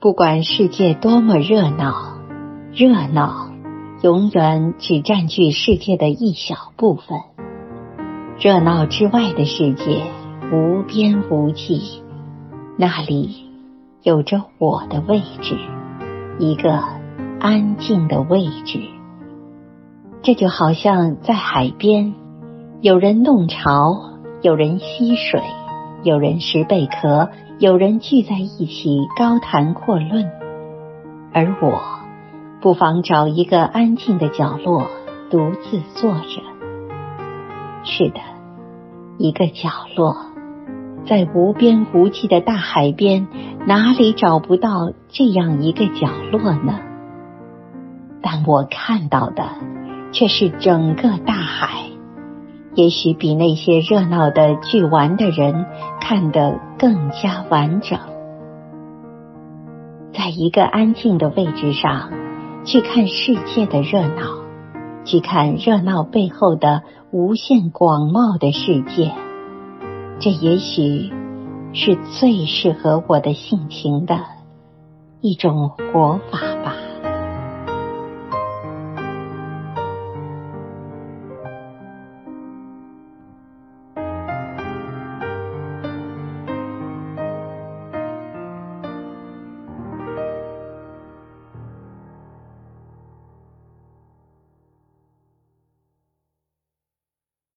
不管世界多么热闹，热闹永远只占据世界的一小部分。热闹之外的世界无边无际，那里有着我的位置，一个安静的位置。这就好像在海边，有人弄潮，有人嬉水，有人拾贝壳。有人聚在一起高谈阔论，而我不妨找一个安静的角落独自坐着。是的，一个角落，在无边无际的大海边，哪里找不到这样一个角落呢？但我看到的却是整个大海。也许比那些热闹的去玩的人看得更加完整。在一个安静的位置上，去看世界的热闹，去看热闹背后的无限广袤的世界，这也许是最适合我的性情的一种活法。